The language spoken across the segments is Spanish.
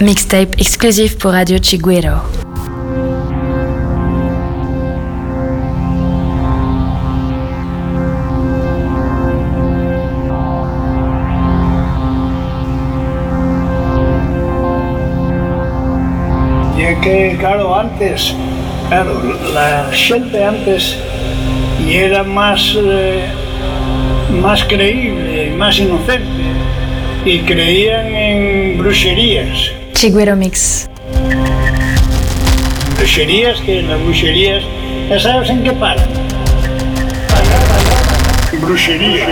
Mixtape exclusif pour Radio Chiguero. Y es que, claro, antes, claro, la gente antes y era más, eh, más creíble, más inocente y creían en brujerías. Chiguero Mix. Brujerías que las brujerías, ya sabes en qué paran. Brujería.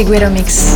Chiguero Mix.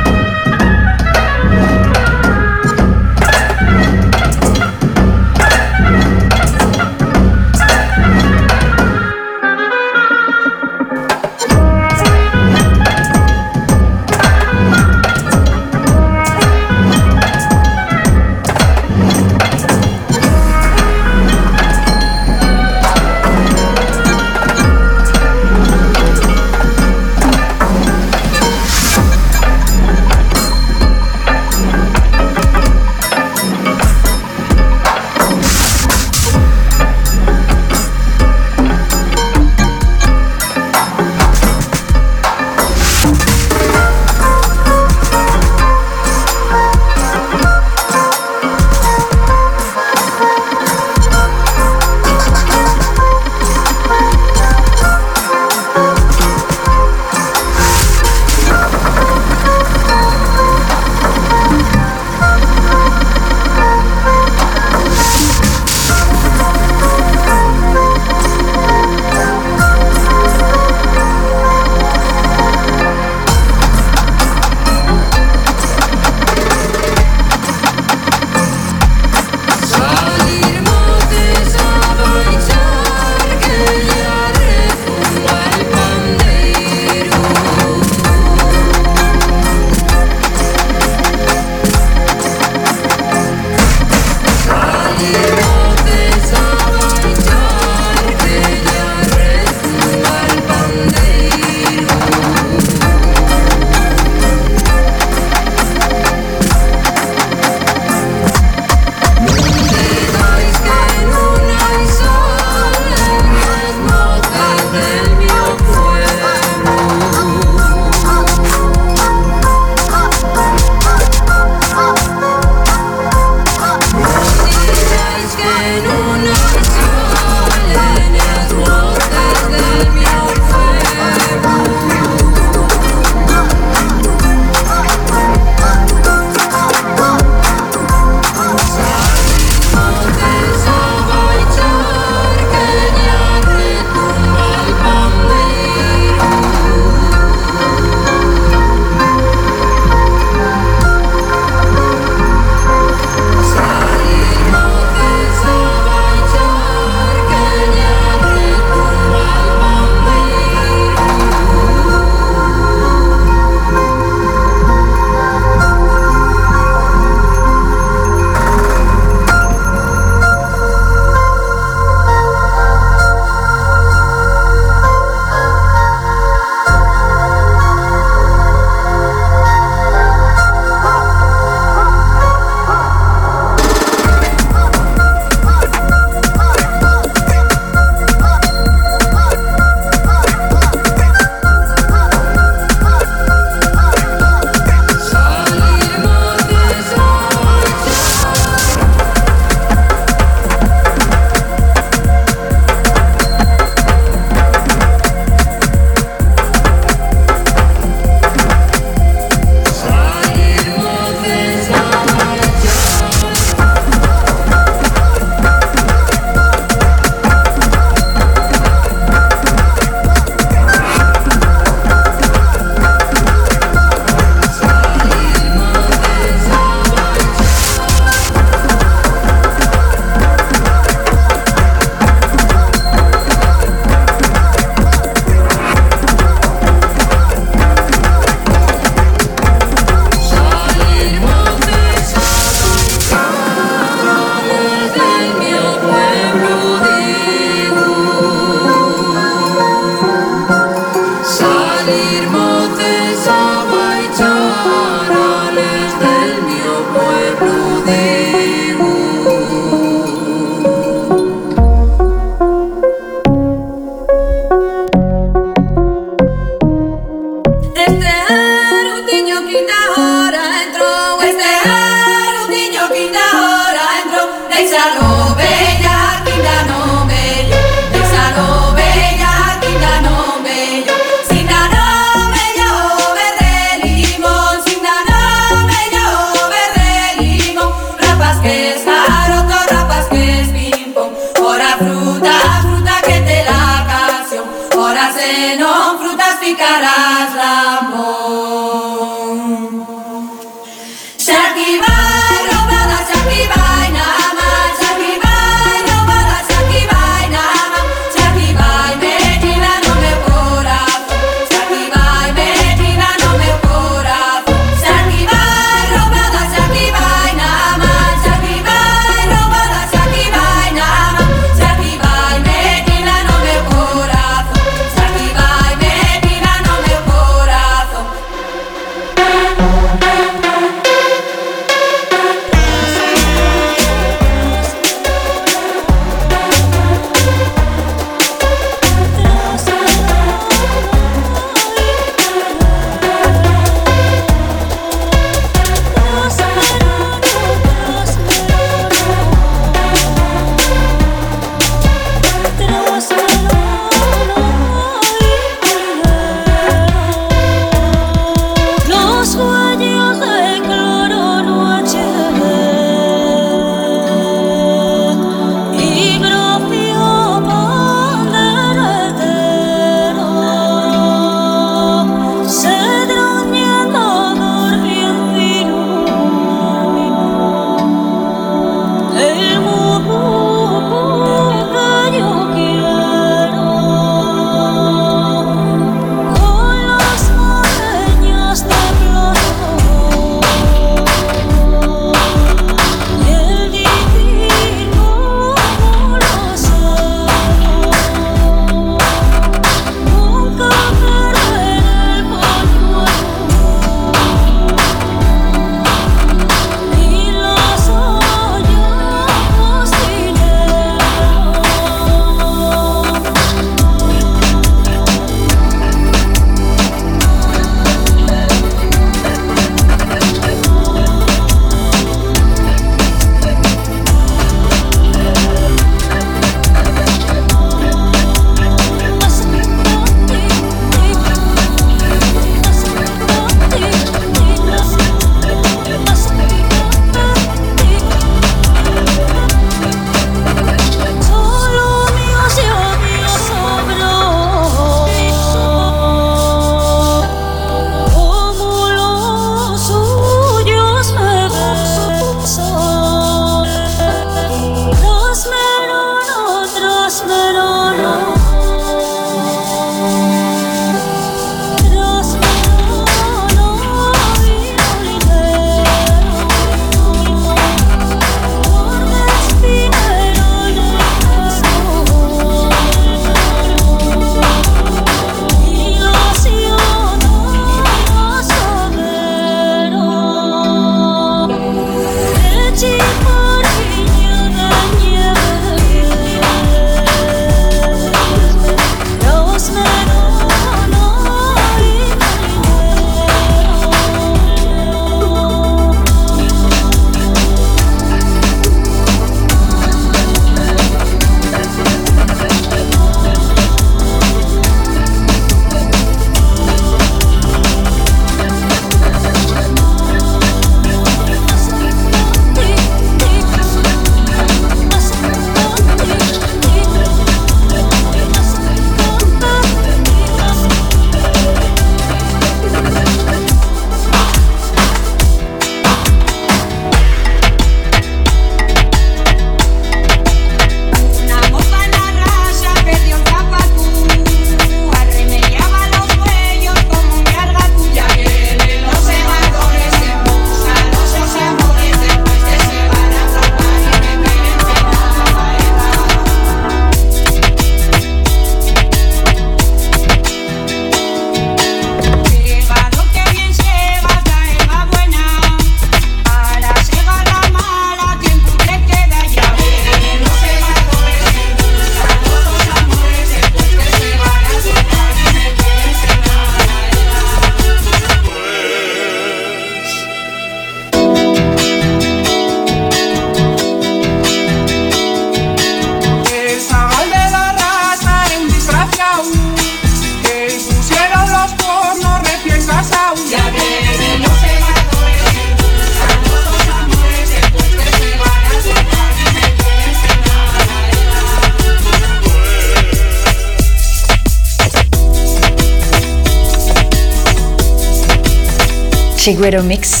Mix.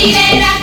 Considera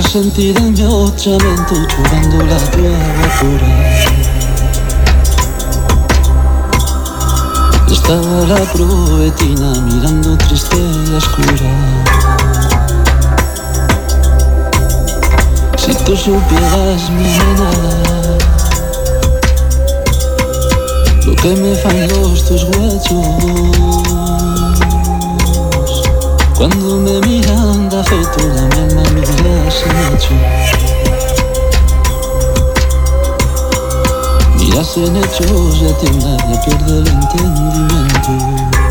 sentir el mio cemento giocando la vapore Estaba la proetina mirando triste y oscura. Si tú supieras mi nena Lo que me los tus huesos. Cuando me miran da feito la misma mirada sin hecho. Miras en hechos ya tienda de pierde el entendimiento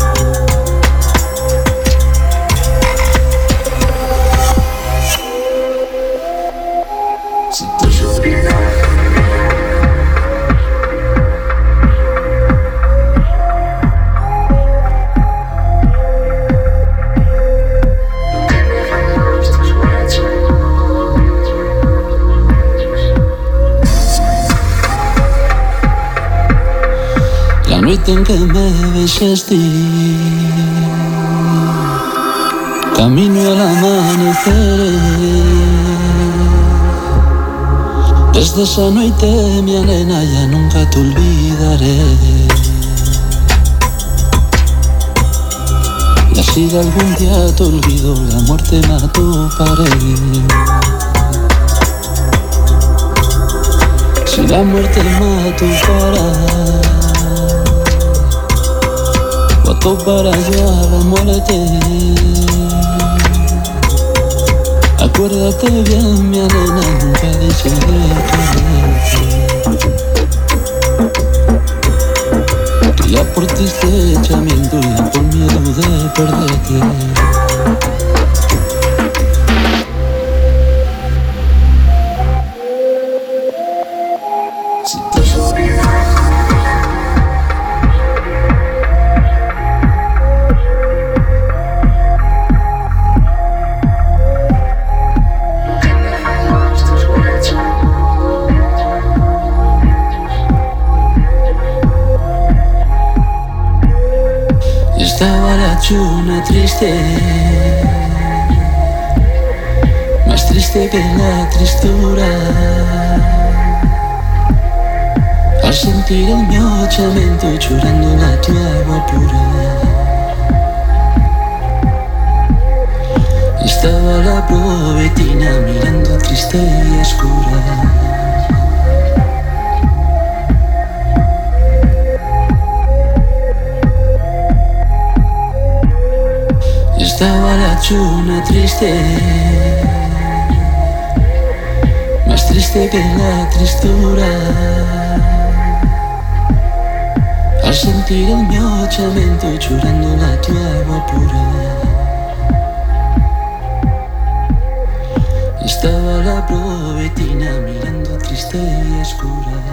en que me besaste Camino al amanecer. Desde esa noche, mi arena, ya nunca te olvidaré. Y así de algún día te olvido, la muerte me atoparé. Si la muerte me atopara para la muerte. Acuérdate bien, mi arena, nunca dice de ya por ti este echamiento, ya por miedo de perderte. Chuna triste, más triste que la tristura. Al sentir el mio cemento llorando la tua agua pura. Estaba la probetina mirando triste y oscura. Estaba la chuna triste, más triste que la tristura. Al sentir el mio cemento llorando la tua agua pura. Estaba la probetina mirando triste y oscura.